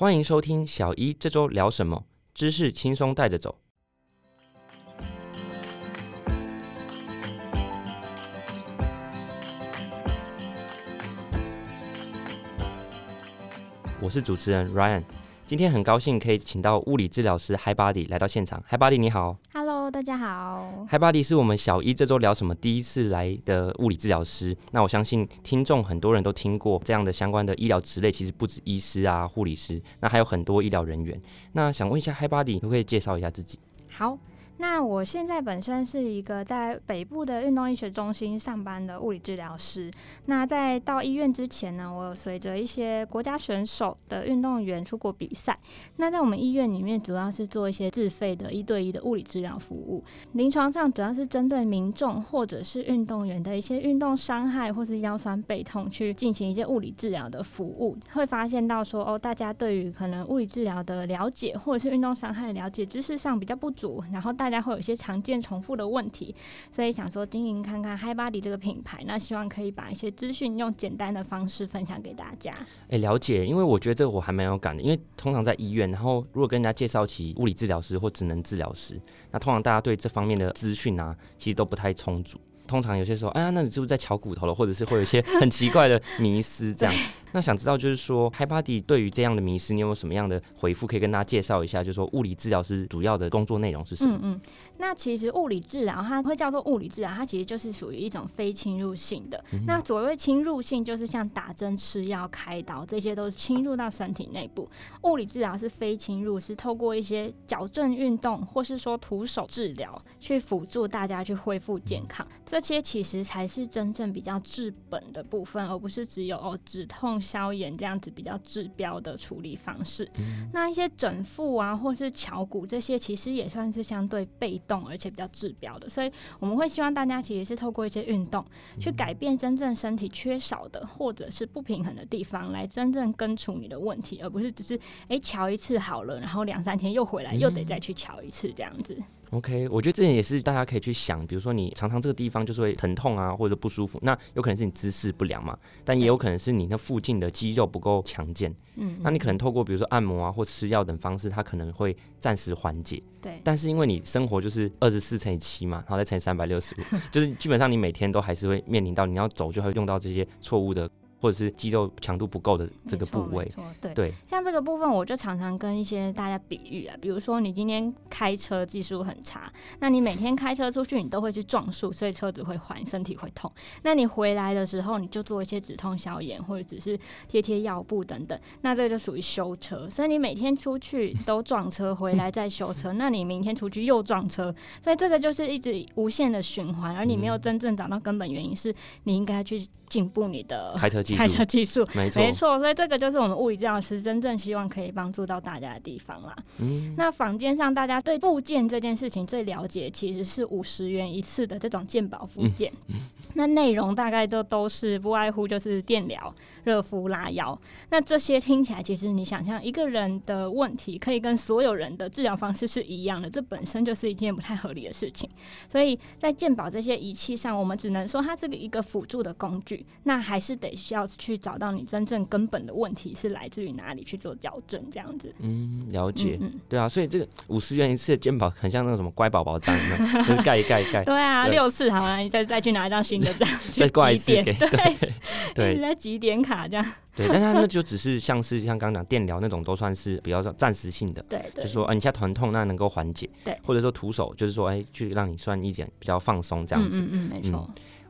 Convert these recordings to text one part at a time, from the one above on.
欢迎收听小一这周聊什么，知识轻松带着走。我是主持人 Ryan，今天很高兴可以请到物理治疗师 Hi Body 来到现场。Hi Body 你好大家好。Hi Body 是我们小一这周聊什么第一次来的物理治疗师。那我相信听众很多人都听过这样的相关的医疗职类，其实不止医师啊、护理师，那还有很多医疗人员。那想问一下 Hi Body，可不可以介绍一下自己？好。那我现在本身是一个在北部的运动医学中心上班的物理治疗师。那在到医院之前呢，我有随着一些国家选手的运动员出国比赛。那在我们医院里面，主要是做一些自费的一对一的物理治疗服务。临床上主要是针对民众或者是运动员的一些运动伤害或是腰酸背痛，去进行一些物理治疗的服务。会发现到说，哦，大家对于可能物理治疗的了解，或者是运动伤害的了解，知识上比较不足，然后大。大家会有一些常见重复的问题，所以想说经营看看 Hi Body 这个品牌，那希望可以把一些资讯用简单的方式分享给大家。哎，了解，因为我觉得这个我还蛮有感的，因为通常在医院，然后如果跟人家介绍起物理治疗师或职能治疗师，那通常大家对这方面的资讯啊，其实都不太充足。通常有些说，哎呀，那你是不是在敲骨头了？或者是会有一些很奇怪的迷思这样。那想知道就是说，Hi Body 对于这样的迷思，你有没有什么样的回复可以跟大家介绍一下？就是说，物理治疗师主要的工作内容是什么？嗯嗯，那其实物理治疗它会叫做物理治疗，它其实就是属于一种非侵入性的。那所谓侵入性，就是像打针、吃药、开刀，这些都是侵入到身体内部。物理治疗是非侵入，是透过一些矫正运动，或是说徒手治疗，去辅助大家去恢复健康。这些其实才是真正比较治本的部分，而不是只有哦止痛。消炎这样子比较治标的处理方式，那一些整复啊，或是敲骨这些，其实也算是相对被动，而且比较治标的。所以我们会希望大家其实是透过一些运动，去改变真正身体缺少的或者是不平衡的地方，来真正根除你的问题，而不是只是哎瞧一次好了，然后两三天又回来，又得再去瞧一次这样子。OK，我觉得这点也是大家可以去想，比如说你常常这个地方就是会疼痛啊，或者不舒服，那有可能是你姿势不良嘛，但也有可能是你那附近的肌肉不够强健。嗯，那你可能透过比如说按摩啊或吃药等方式，它可能会暂时缓解。对，但是因为你生活就是二十四乘以七嘛，然后再乘以三百六十五，就是基本上你每天都还是会面临到你要走就会用到这些错误的。或者是肌肉强度不够的这个部位，对对，像这个部分，我就常常跟一些大家比喻啊，比如说你今天开车技术很差，那你每天开车出去，你都会去撞树，所以车子会坏，身体会痛。那你回来的时候，你就做一些止痛消炎，或者只是贴贴药布等等，那这个就属于修车。所以你每天出去都撞车，回来再修车，那你明天出去又撞车，所以这个就是一直无限的循环，而你没有真正找到根本原因，是你应该去。进步你的开车技术，开车技术没错，没错，所以这个就是我们物理治疗师真正希望可以帮助到大家的地方啦。嗯，那坊间上大家对复健这件事情最了解，其实是五十元一次的这种健保复健。那内容大概都都是不外乎就是电疗、热敷、拉腰。那这些听起来，其实你想象一个人的问题，可以跟所有人的治疗方式是一样的，这本身就是一件不太合理的事情。所以在健保这些仪器上，我们只能说它这个一个辅助的工具。那还是得需要去找到你真正根本的问题是来自于哪里去做矫正，这样子。嗯，了解。嗯，对啊，所以这个五十元一次的肩膀很像那个什么乖宝宝章，就是盖一盖一盖。对啊，六次好了，你再再去拿一张新的这样，再挂一次给 对对，在几点卡这样。对，但它那就只是像是像刚刚讲电疗那种，都算是比较暂时性的。对，就说啊，你现在疼痛，那能够缓解。对，或者说徒手，就是说哎，去让你算一点比较放松这样子。嗯嗯，没错。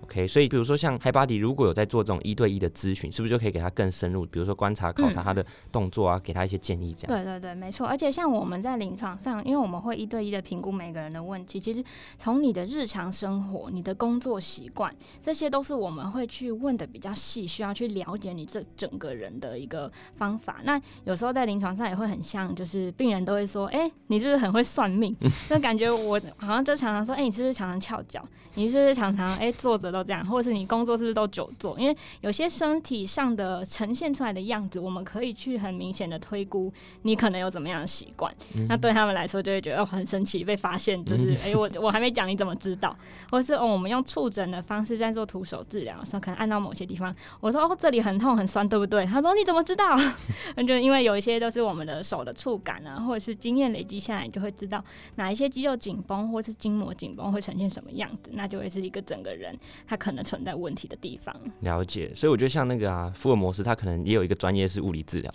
OK，所以比如说像 Hi Body 如果有在做这种一对一的咨询，是不是就可以给他更深入？比如说观察、考察他的动作啊，给他一些建议这样。对对对，没错。而且像我们在临床上，因为我们会一对一的评估每个人的问题，其实从你的日常生活、你的工作习惯，这些都是我们会去问的比较细，需要去了解你这整个人的一个方法。那有时候在临床上也会很像，就是病人都会说：“哎，你是不是很会算命？” 就感觉我好像就常常说：“哎，你是不是常常翘脚？你是不是常常哎坐着都这样？或者是你工作是不是都久坐？因为有些身体上的呈现出来的样子，我们可以去很明显的推估你可能有怎么样的习惯。那对他们来说就会觉得很神奇，被发现就是哎，我我还没讲你怎么知道？或是哦，我们用触诊的方式在做徒手治疗，说可能按到某些地方，我说哦这里很痛很酸，对不对？对？他说你怎么知道？就因为有一些都是我们的手的触感啊，或者是经验累积下来，你就会知道哪一些肌肉紧绷或是筋膜紧绷会呈现什么样子，那就会是一个整个人他可能存在问题的地方。了解，所以我觉得像那个啊，福尔摩斯他可能也有一个专业是物理治疗，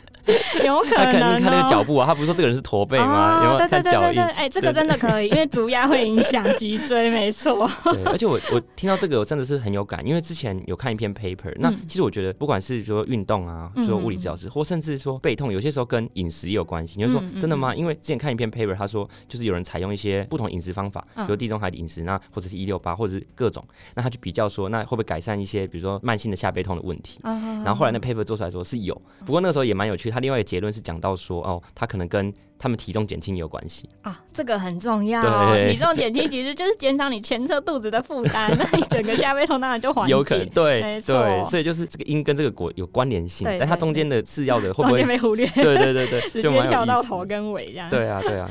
有可能他可能能看那个哦脚步啊，他不是说这个人是驼背吗？有没有脚印？哎，这个真的可以，因为足压会影响脊椎，没错。对，而且我我听到这个我真的是很有感，因为之前有看一篇 paper，那嗯其实我觉得不管是说运动啊，嗯说物理治疗师，或甚至说背痛，有些时候跟饮食也有关系。你就说真的吗？因为之前看一篇 paper，他说就是有人采用一些不同饮食方法，比嗯如地中海饮食，那或者是一六八，或者是各种，那他去比较说，那会不会改善一些比如说慢性的下背痛的问题？然然后后来那 paper 做出来说是有，不过那个时候也蛮有趣，他另外一个结论是讲到说，哦，他可能跟他们体重减轻有关系。啊，这个很重要。对体重减轻其实就是减少你前侧肚子的负担，那你整个下背痛当然就缓解。有可能对对，所以就是这个因跟这个果有关联性，但它中间的次要的会不中会间被忽略，对对对对，直就接跳到。头跟尾这样。对啊，对啊，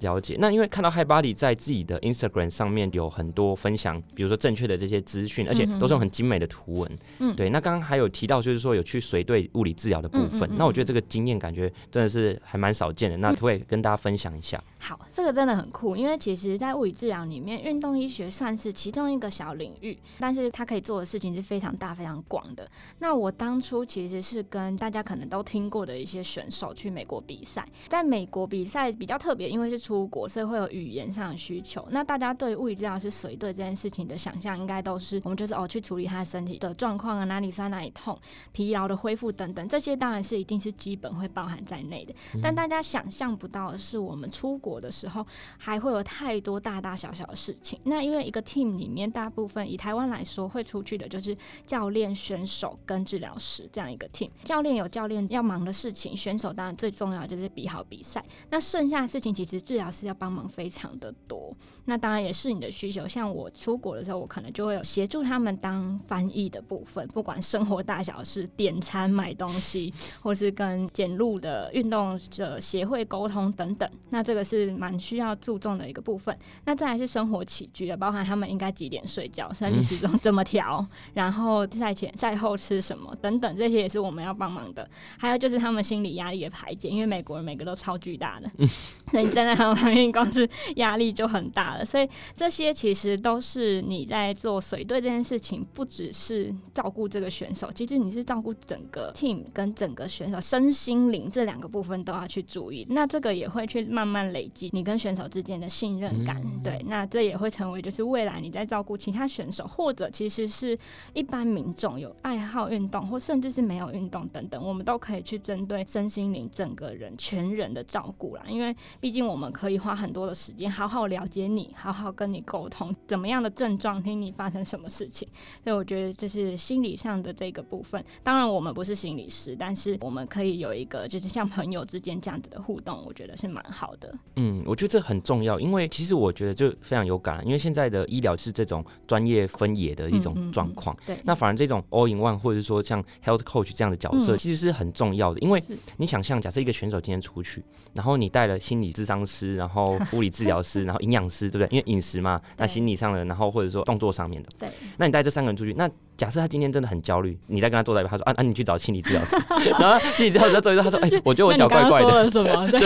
了解。那因为看到 Hi Body 在自己的 Instagram 上面有很多分享，比如说正确的这些资讯，而且都是用很精美的图文。嗯对。那刚刚还有提到，就是说有去随队物理治疗的部分。那我觉得这个经验感觉真的是还蛮少见的。那可跟大家分享一下？好，这个真的很酷，因为其实，在物理治疗里面，运动医学算是其中一个小领域，但是它可以做的事情是非常大、非常广的。那我当初其实是跟大家可能都听过的一些选手去美国比赛，在美国比赛比较特别，因为是出国，所以会有语言上的需求。那大家对物理治疗师随队这件事情的想象，应该都是我们就是哦去处理他的身体的状况啊，哪里酸哪里痛，疲劳的恢复等等，这些当然是一定是基本会包含在内的。但大家想象不到的是，我们出国的时候还会有太多大大小小的事情。那因为一个 team 里面，大部分以台湾来说，会出去的就是教练、选手跟治疗师这样一个 team。教练有教练要忙的事情，选手当然最重要就是比好比赛。那剩下的事情，其实治疗师要帮忙非常的多。那当然也是你的需求。像我出国的时候，我可能就会有协助他们当翻译的部分，不管生活大小事、点餐、买东西，或是跟检录的运动者协会沟通等等。那这个是蛮需要注重的一个部分。那再来是生活起居的，包含他们应该几点睡觉、生理时钟怎么调，然后赛前赛后吃什么等等，这些也是我们要帮忙的。还有就是他们心理压力的排解，因为美国人每个都超巨大的，所以你站在他们旁边，光是压力就很大了。所以这些其实都是你在做水队这件事情，不只是照顾这个选手，其实你是照顾整个 team 跟整个选手身心灵这两个部分都要去注意。那这个也会去慢慢累积你跟选手之间的信任感，对，那这也会成为就是未来你在照顾其他选手，或者其实是一般民众有爱好运动，或甚至是没有运动等等，我们都可以去针对身心灵整个人全人的照顾啦。因为毕竟我们可以花很多的时间好好了解你，好好跟你沟通怎么样的症状，听你发生什么事情。所以我觉得这是心理上的这个部分。当然我们不是心理师，但是我们可以有一个就是像朋友之间这样子的互动，我觉得是蛮好的。嗯，我觉得这很重要，因为其实我觉得就非常有感，因为现在的医疗是这种专业分野的一种嗯嗯嗯状况。对，那反而这种 all in one 或者是说像 health coach 这样的角色，嗯其实是很重要的。因为你想象，假设一个选手今天出去，然后你带了心理咨商师，然后物理治疗师，然后营养师，对不对？因为饮食嘛，那心理上的，然后或者说动作上面的，对，那你带这三个人出去，那假设他今天真的很焦虑，你在跟他坐在一边，他说啊啊，你去找心理治疗师，然后心理治疗师走一走，他说哎、我觉得我脚怪怪的，了什么？对，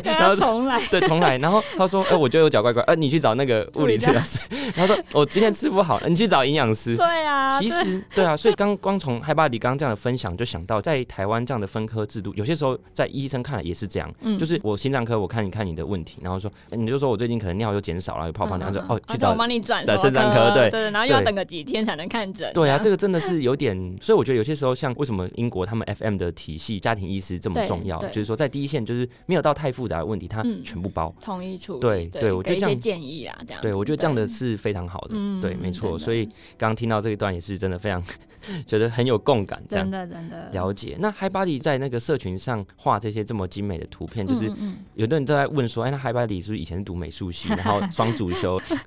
对，让然后重来。对，重来。然后他说：“哎、我觉得我脚怪怪，呃，你去找那个物理治疗师。”然后说：“我今天吃不好，你去找营养师。”对啊，其实对啊，所以刚光从嗨巴迪刚刚这样的分享，就想到在台湾这样的分科制度，有些时候在医生看来也是这样，嗯就是我心脏科我看一看你的问题，然后说哎你就说我最近可能尿又减少了，有泡泡尿，他说哦去找我帮你转找什么肾脏科对对，然后又要等个几天才能看诊。对啊，这个个真的是有点，所以我觉得有些时候像为什么英国他们 FM 的体系家庭医师这么重要，就是说在第一线就是没有到太复杂的问题，他嗯全部包。统一处理，对对我觉得这样建议啊，这样子。对，我觉得这样的是非常好的，嗯对，没错。所以刚刚听到这一段也是真的非常 觉得很有共感，这样真的真的了解。那 Hi Body 在那个社群上画这些这么精美的图片，就是有的人都在问说，哎，那 Hi Body 是不是以前是读美术系，然后双主修？嗯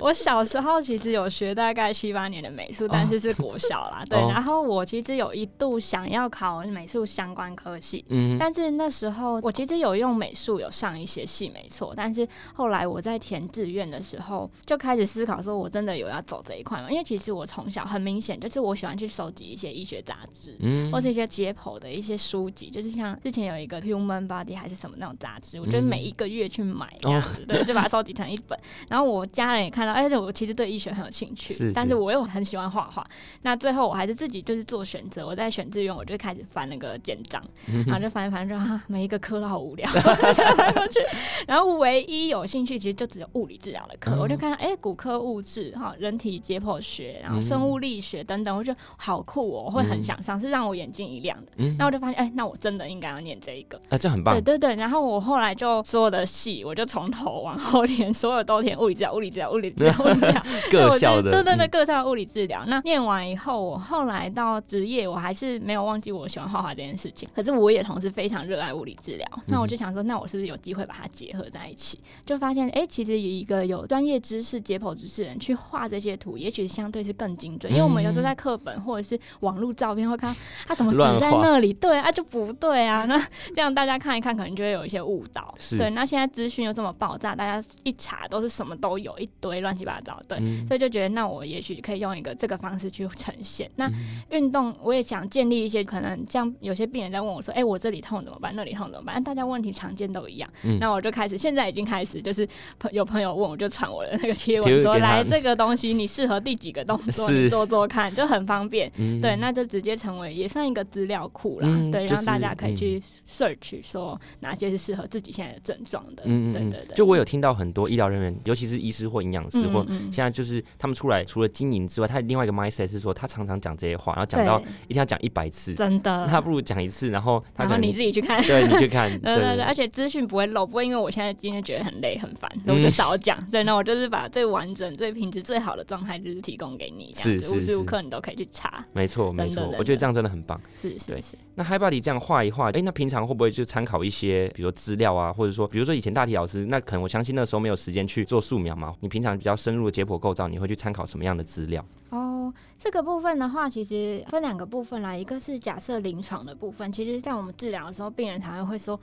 我小时候其实有学大概七八年的美术，但 是是国小啦。对，然后我其实有一度想要考美术相关科系，嗯，但是那时候我其实有用美术有上一些系，没错。但是后来我在填志愿的时候，就开始思考说，我真的有要走这一块吗？因为其实我从小很明显就是我喜欢去收集一些医学杂志，嗯，或是一些解剖的一些书籍，就是像之前有一个 Human Body 还是什么那种杂志，我觉得每一个月去买这样子，对，就把它收集成一本。然后我家人也看到，而且我其实对医学很有兴趣，但是我又很喜欢画画。那最后我还是自己就是做选择，我在选志愿，我就开始翻那个简章，然后就翻一翻，就啊，每一个科都好无聊，翻过去。然后唯一有兴趣，其实就只有物理治疗的课，我就看到哎，骨科物质哈，人体解剖学，然后生物力学等等，我觉得好酷哦，我会很想上，是让我眼睛一亮的。那我就发现，哎，那我真的应该要念这一个，啊，这很棒。对对对，然后我后来就所有的系，我就从头往后 填，所有都填物理治疗、物理治疗、物理治疗、物理治疗，各校的，对对对，各校物理治疗。那念完以后，我后来到职业，我还是没有忘记我喜欢画画这件事情。可是我也同时非常热爱物理治疗。那我就想说，那我是不是有机会把它结合在一起？就发现，哎，其实有一个有专业知识、解剖知识人去画这些图，也许相对是更精准。因为我们有时候在课本或者是网络照片会看他 怎么指在那里，对啊，就不对啊。那这样大家看一看，可能就会有一些误导。对，那现在资讯又这么爆炸，大家一查都是什么都有，一堆乱七八糟。对，所以就觉得，那我也许可以用一个这个方式去呈现。那运动，我也想建立一些可能，像有些病人在问我说：“哎，我这里痛怎么办？那里痛怎么办？”大家问题常见都一样。那我就开始，现在已经开始，就是朋有朋友问，我就传我的那个贴文说：“来，这个东西你适合第几个动作？你做做看，就很方便。”对，那就直接成为也算一个资料库啦。对，让大家可以去 search 说哪些是适合自己现在的症状的。嗯对对对。就我有听到很多医疗人员，尤其是医师或营养师，或现在就是他们出来除了经营之外，他另外一个 mindset 是说，他常常讲这些话，然后讲到一定要讲一百次，真的，那不如讲一次，然后然后你自己去看，对你去看，对对对，而且资讯不会漏，不会因为我现在今天觉得很累很烦，我就少讲。对，那我就是把最完整、最品质最好的状态，就是提供给你，是是无时无刻你都可以去查。没错没错，我觉得这样真的很棒。是是是。那 Hi Body 这样画一画，哎，那平常会不会就参考一些，比如说资料啊，或者说，比如说以前大体老师，那可能我相信那时候没有时间去做素描嘛，你平常比较深入的解剖构造，你会去参考什么样的资料？哦，这个部分的话，其实分两个部分啦，一个是假设临床的部分，其实在我们治疗的时候，病人常常会说。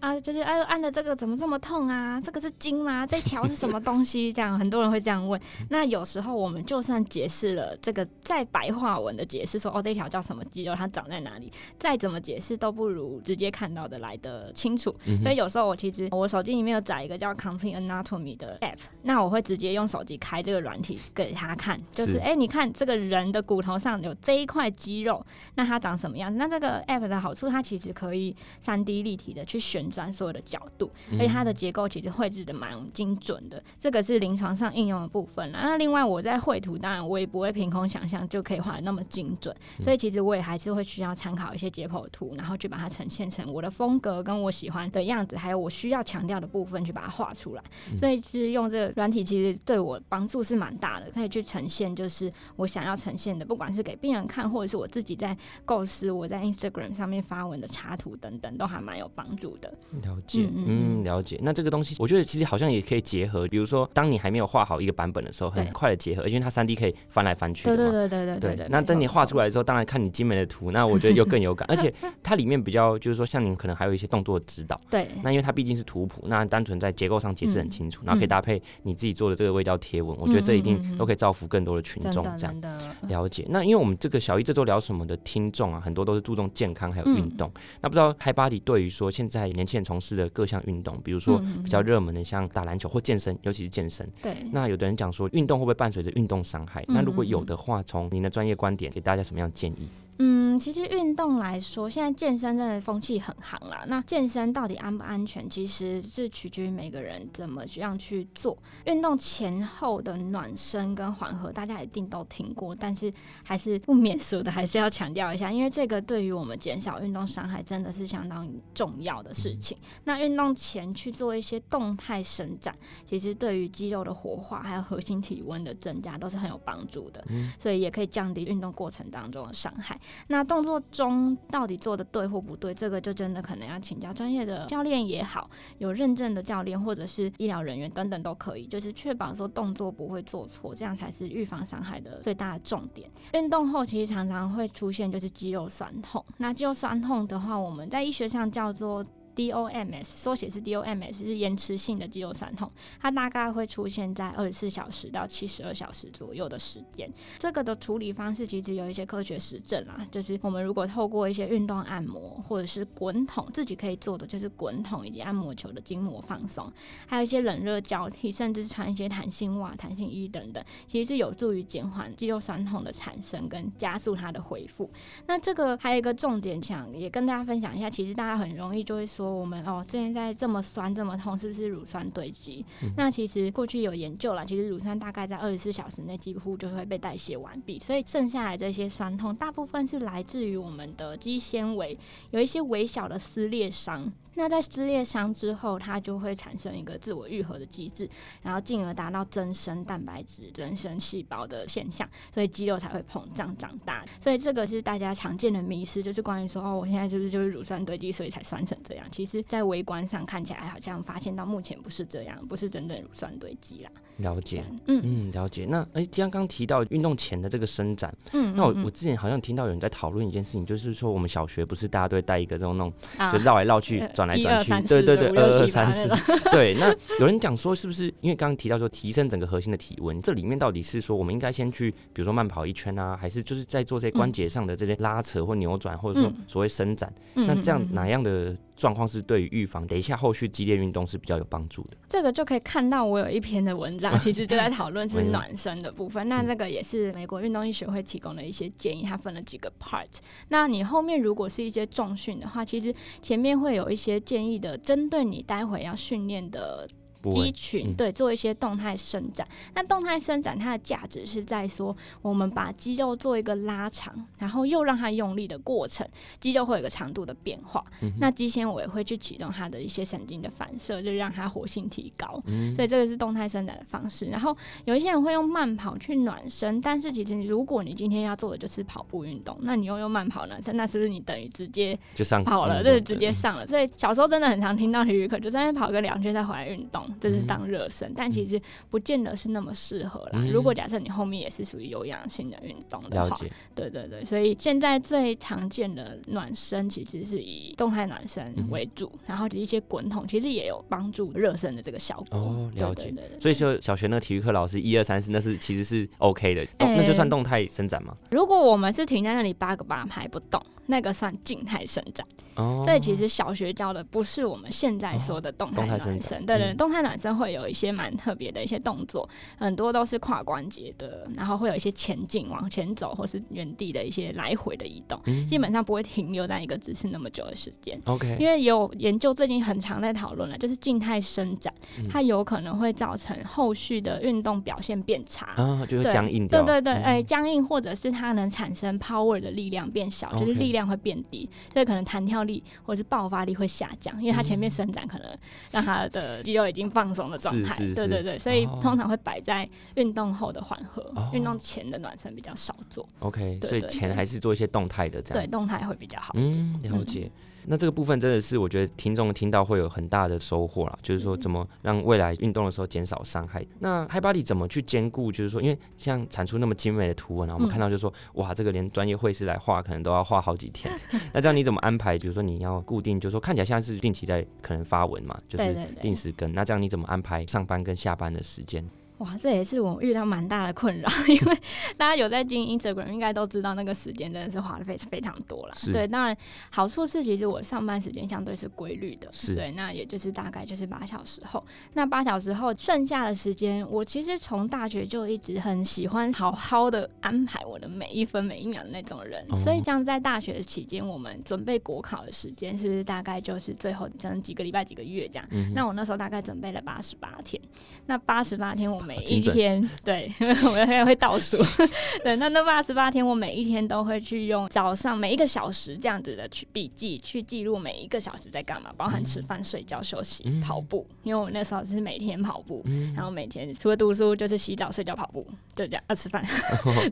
啊，就是哎，按的这个怎么这么痛啊？这个是筋吗？这条是什么东西？这样很多人会这样问。那有时候我们就算解释了这个再白话文的解释，说哦，这条叫什么肌肉，它长在哪里，再怎么解释都不如直接看到的来的清楚。所以有时候我其实我手机里面有载一个叫 Complete Anatomy 的 app，那我会直接用手机开这个软体给他看，就是哎，你看这个人的骨头上有这一块肌肉，那它长什么样子？那这个 app 的好处，它其实可以三 D 立体的去旋。转所有的角度，而且它的结构其实绘制的蛮精准的，这个是临床上应用的部分那另外我在绘图，当然我也不会凭空想象就可以画的那么精准，所以其实我也还是会需要参考一些解剖图，然后去把它呈现成我的风格跟我喜欢的样子，还有我需要强调的部分去把它画出来。所以是用这个软体，其实对我帮助是蛮大的，可以去呈现就是我想要呈现的，不管是给病人看，或者是我自己在构思我在 Instagram 上面发文的插图等等，都还蛮有帮助的。了解，嗯，了解。那这个东西，我觉得其实好像也可以结合，比如说，当你还没有画好一个版本的时候，很快的结合，而且它三 D 可以翻来翻去的嘛。对对对对对。那等你画出来的时候，当然看你精美的图，那我觉得又更有感。而且它里面比较就是说，像您可能还有一些动作指导。对。那因为它毕竟是图谱，那单纯在结构上解释很清楚，然后可以搭配你自己做的这个微雕贴文，我觉得这一定都可以造福更多的群众。这样了解。那因为我们这个小一这周聊什么的听众啊，很多都是注重健康还有运动。那不知道 Hi Body 对于说现在年轻人从事的各项运动，比如说比较热门的，像打篮球或健身，尤其是健身。对。那有的人讲说，运动会不会伴随着运动伤害？那如果有的话，从您的专业观点，给大家什么样的建议？嗯，其实运动来说，现在健身真的风气很行啦。那健身到底安不安全，其实是取决于每个人怎么样去做。运动前后的暖身跟缓和，大家一定都听过，但是还是不免俗的，还是要强调一下，因为这个对于我们减少运动伤害，真的是相当重要的事情。那运动前去做一些动态伸展，其实对于肌肉的活化，还有核心体温的增加，都是很有帮助的。所以也可以降低运动过程当中的伤害。那动作中到底做的对或不对，这个就真的可能要请教专业的教练也好，有认证的教练或者是医疗人员等等都可以，就是确保说动作不会做错，这样才是预防伤害的最大的重点。运动后其实常常会出现就是肌肉酸痛，那肌肉酸痛的话，我们在医学上叫做。DOMS 缩写是 DOMS，是延迟性的肌肉酸痛，它大概会出现在二十四小时到七十二小时左右的时间。这个的处理方式其实有一些科学实证啦，就是我们如果透过一些运动按摩或者是滚筒，自己可以做的就是滚筒以及按摩球的筋膜放松，还有一些冷热交替，甚至穿一些弹性袜、弹性衣等等，其实是有助于减缓肌肉酸痛的产生跟加速它的恢复。那这个还有一个重点，想也跟大家分享一下，其实大家很容易就会说。我们哦，现在这么酸这么痛，是不是乳酸堆积？那其实过去有研究了，其实乳酸大概在二十四小时内几乎就会被代谢完毕，所以剩下来这些酸痛，大部分是来自于我们的肌纤维有一些微小的撕裂伤。那在撕裂伤之后，它就会产生一个自我愈合的机制，然后进而达到增生蛋白质、增生细胞的现象，所以肌肉才会膨胀长大。所以这个是大家常见的迷思，就是关于说哦，我现在是不是就是乳酸堆积，所以才酸成这样？其实，在微观上看起来，好像发现到目前不是这样，不是真正乳酸堆积啦。了解，嗯嗯，了解。那哎，既然刚提到运动前的这个伸展，嗯，那我我之前好像听到有人在讨论一件事情，就是说我们小学不是大家都会带一个这种那种，就绕来绕去转。来转去，对对对，二二三四，对。那有人讲说，是不是因为刚刚提到说提升整个核心的体温，这里面到底是说我们应该先去，比如说慢跑一圈啊，还是就是在做这些关节上的这些拉扯或扭转，或者说所谓伸展？那这样哪样的？状况是对于预防，等一下后续激烈运动是比较有帮助的。这个就可以看到，我有一篇的文章，其实就在讨论是暖身的部分。那这个也是美国运动医学会提供的一些建议，它分了几个 part。那你后面如果是一些重训的话，其实前面会有一些建议的，针对你待会要训练的。肌群对做一些动态伸展，那动态伸展它的价值是在说，我们把肌肉做一个拉长，然后又让它用力的过程，肌肉会有一个长度的变化。那肌纤维会去启动它的一些神经的反射，就让它活性提高。所以这个是动态伸展的方式。然后有一些人会用慢跑去暖身，但是其实如果你今天要做的就是跑步运动，那你又用慢跑暖身，那是不是你等于直接就上跑了？就是直接上了。所以小时候真的很常听到体育课，就在那跑个两圈再回来运动。这是当热身，但其实不见得是那么适合啦。如果假设你后面也是属于有氧性的运动的话，对对对，所以现在最常见的暖身其实是以动态暖身为主，然后一些滚筒其实也有帮助热身的这个效果。哦，了解。所以说小学那体育课老师一二三四那是其实是 OK 的，那就算动态伸展吗？如果我们是停在那里八个八拍不动，那个算静态伸展。哦，所以其实小学教的不是我们现在说的动态暖身，对对，动态暖身。会有一些蛮特别的一些动作，很多都是跨关节的，然后会有一些前进、往前走，或是原地的一些来回的移动，基本上不会停留在一个姿势那么久的时间。OK，因为有研究最近很常在讨论了，就是静态伸展，它有可能会造成后续的运动表现变差，啊，就是僵硬对对对，哎，僵硬或者是它能产生 power 的力量变小，就是力量会变低，所以可能弹跳力或者是爆发力会下降，因为它前面伸展可能让它的肌肉已经放松。的状态，对对对，所以通常会摆在运动后的缓和，运动前的暖身比较少做。OK，所以前还是做一些动态的这样，对，动态会比较好。嗯，了解。那这个部分真的是我觉得听众听到会有很大的收获啦，就是说怎么让未来运动的时候减少伤害。那 Hi Body 怎么去兼顾？就是说，因为像产出那么精美的图文啊，我们看到就是说，哇，这个连专业绘师来画可能都要画好几天。那这样你怎么安排？比如说你要固定，就是说看起来像是定期在可能发文嘛，就是定时更。那这样你怎么安排上班跟下班的时间？哇，这也是我遇到蛮大的困扰，因为大家有在经营 Instagram，应该都知道那个时间真的是花的费是非常多了。对，当然好处是其实我上班时间相对是规律的，对，那也就是大概就是八小时后，那八小时后剩下的时间，我其实从大学就一直很喜欢好好的安排我的每一分每一秒的那种人，所以像在大学期间，我们准备国考的时间是大概就是最后可能几个礼拜几个月这样。那我那时候大概准备了八十八天，那八十八天我们。每一天，对，我们还会倒数，对，那那八十八天，我每一天都会去用早上每一个小时这样子的去笔记，去记录每一个小时在干嘛，包含吃饭、睡觉、休息、嗯。跑步，因为我那时候是每天跑步，嗯。然后每天除了读书就是洗澡、睡觉、跑步，就这样，要吃饭，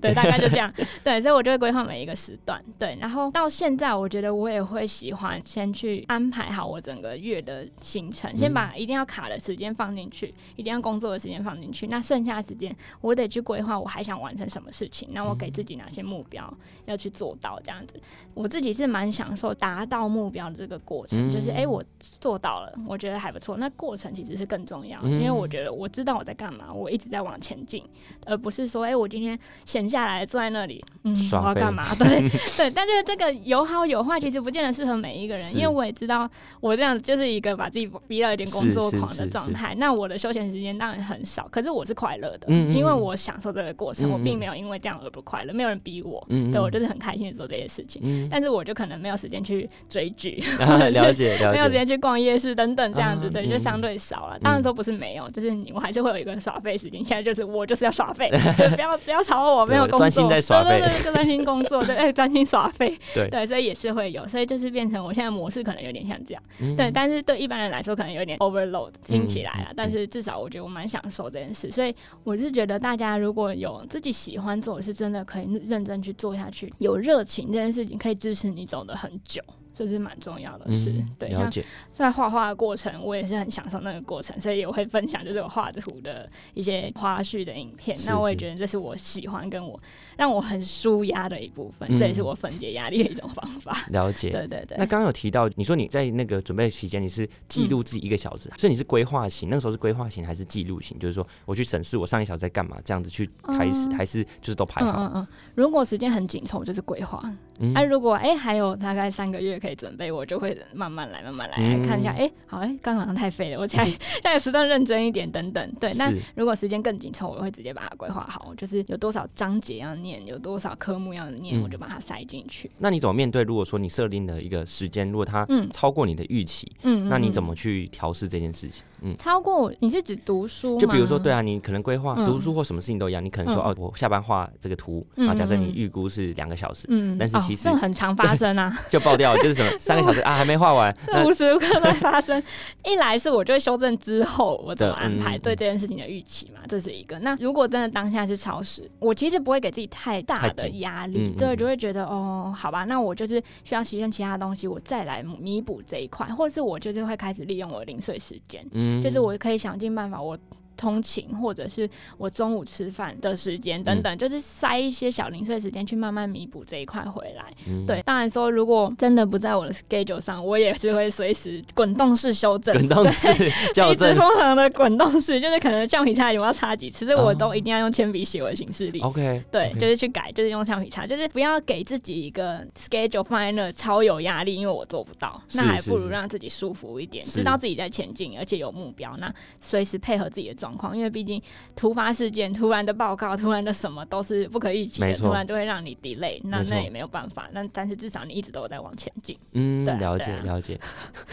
对，大概就这样，对，所以我就会规划每一个时段，对，然后到现在，我觉得我也会喜欢先去安排好我整个月的行程，先把一定要卡的时间放进去，一定要工作的时间放进去，那剩下的时间我得去规划我还想完成什么事情，那我给自己哪些目标要去做到，这样子，我自己是蛮享受达到目标的这个过程，嗯就是诶，我做到了，我觉得还不错，那过程其实是更重要，嗯因为我觉得我知道我在干嘛，我一直在往前进，而不是说诶，我今天闲下来坐在那里，嗯，我要干嘛？对对，但是这个有好有坏，其实不见得适合每一个人，因为我也知道我这样就是一个把自己逼到有点工作狂的状态。那我的休闲时间当然很少，可是我是快乐的，嗯嗯嗯。因为我享受这个过程，我并没有因为这样而不快乐，没有人逼我，嗯对我就是很开心的做这些事情。嗯，但是我就可能没有时间去追剧，了解了没有时，间去逛夜市等等这样子，啊对，嗯。就相对少了。当然都不是没有，就是你我还是会有一个耍废时间。现在就是我就是要耍废，不要不要吵我，没有工作，专心在耍废。对对对，就专心工作，对，哎专心耍废，对。对，所以也是会有，所以就是变成我现在模式可能有点像这样，嗯。对，但是对一般人来说可能有点 overload，听起来啊但是至少我觉得我蛮享受这件事，所以我是觉得大家如果有自己喜欢做的事，真的可以认真去做下去，有热情这件事情可以支持你走得很久。这是蛮重要的事，嗯对，像了解，在画画的过程，我也是很享受那个过程，所以也会分享就是我画图的一些花絮的影片。是那我也觉得这是我喜欢跟我让我很舒压的一部分，嗯这也是我分解压力的一种方法。了解。对对对那，刚刚有提到，你说你在那个准备期间，你是记录自己一个小时，所以你是规划型，那个时候是规划型还是记录型？就是说我去审视我上一小时在干嘛，这样子去开始，嗯还是就是都排好？嗯嗯嗯，如果时间很紧凑，就是规划。嗯哎、如果哎、还有大概三个月可以准备，我就会慢慢来，慢慢来，嗯看一下。哎、好哎，刚、好像太废了，我下下个时段认真一点，等等。对，那如果时间更紧凑，我会直接把它规划好，就是有多少章节要念，有多少科目要念，嗯我就把它塞进去。那你怎么面对？如果说你设定的一个时间，如果它嗯超过你的预期，嗯那你怎么么去调试这件事情？嗯，超过？你是指读书？就比如说，对啊，你可能规划嗯读书或什么事情都一样，你可能说嗯哦，我下班画这个图，嗯然后假设你嗯预估是两个小时，嗯，哦但是其实很常发生啊，就爆掉了，就是什么 三个小时啊还没画完，无时无刻在发生。一来是我就会修正之后我怎么安排对这件事情的预期嘛，这是一个。那如果真的当下是超时，我其实不会给自己太大的压力，对，嗯就会觉得哦，好吧，那我就是需要牺牲其他东西，我再来弥补这一块，或者是我就是会开始利用我的零碎时间，嗯就是我可以想尽办法我。通勤，或者是我中午吃饭的时间等等，就是塞一些小零碎时间去慢慢弥补这一块回来。嗯。对，当然说，如果真的不在我的 schedule 上，我也是会随时滚动式修正。滚动式 校一直正疯狂的滚动式，就是可能橡皮擦我要擦几次，这我哦都一定要用铅笔写我的行事历。，OK，对就是去改，就是用橡皮擦，就是不要给自己一个 schedule 放在那超有压力，因为我做不到，那还不如让自己舒服一点，知道自己在前进，而且有目标，那随时配合自己的状况，因为毕竟突发事件、突然的报告、突然的什么都是不可预期的，突然就会让你 delay，那那也没有办法，那但是至少你一直都有在往前进。嗯，啊了解了解。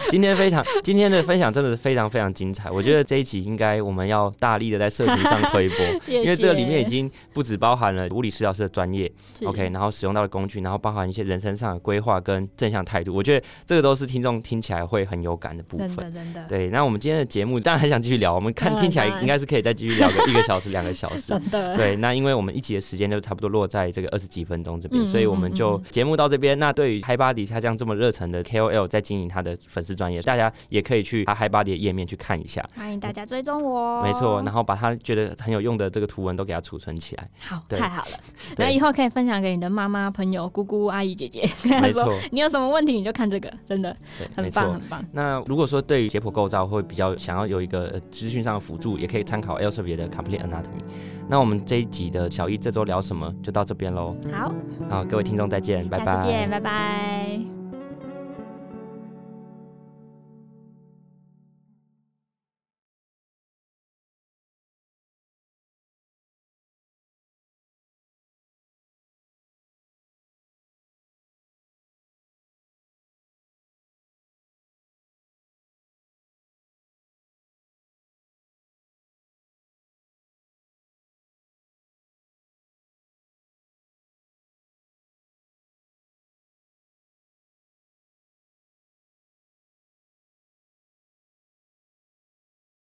今天非常今天的分享真的是非常非常精彩，我觉得这一集应该我们要大力的在社群上推播，因因为这个里面已经不止包含了物理治疗师的专业，OK，然后使用到的工具，然后包含一些人生上的规划跟正向态度，我觉得这个都是听众听起来会很有感的部真分。的真的对，那我们今天的节目当然还想继续聊，我们看听起来应该是可以再继续聊个一个小时、两个小时。真的，对，那因为我们一集的时间就差不多落在这个二十几分钟这边，嗯所以我们就节目到这边。那对于 Hi Body 他这样这么热忱的 KOL 在经营他的粉丝专业，大家也可以去他 Hi Body 的页面去看一下。欢迎大家追踪我，没错，然后把他觉得很有用的这个图文都给他储存起来。好，对太好了，对那以后可以分享给你的妈妈、朋友、姑姑、阿姨、姐姐，跟他说没错，你有什么问题你就看这个，真的对，很棒很。棒。那如果说对于解剖构造会比较想要有一个呃资讯上的辅助，也可以参考 Elsevier 的 Complete Anatomy。那我们这一集的小一这周聊什么就到这边喽。好，好，各位听众再见，拜拜。下次见，拜拜。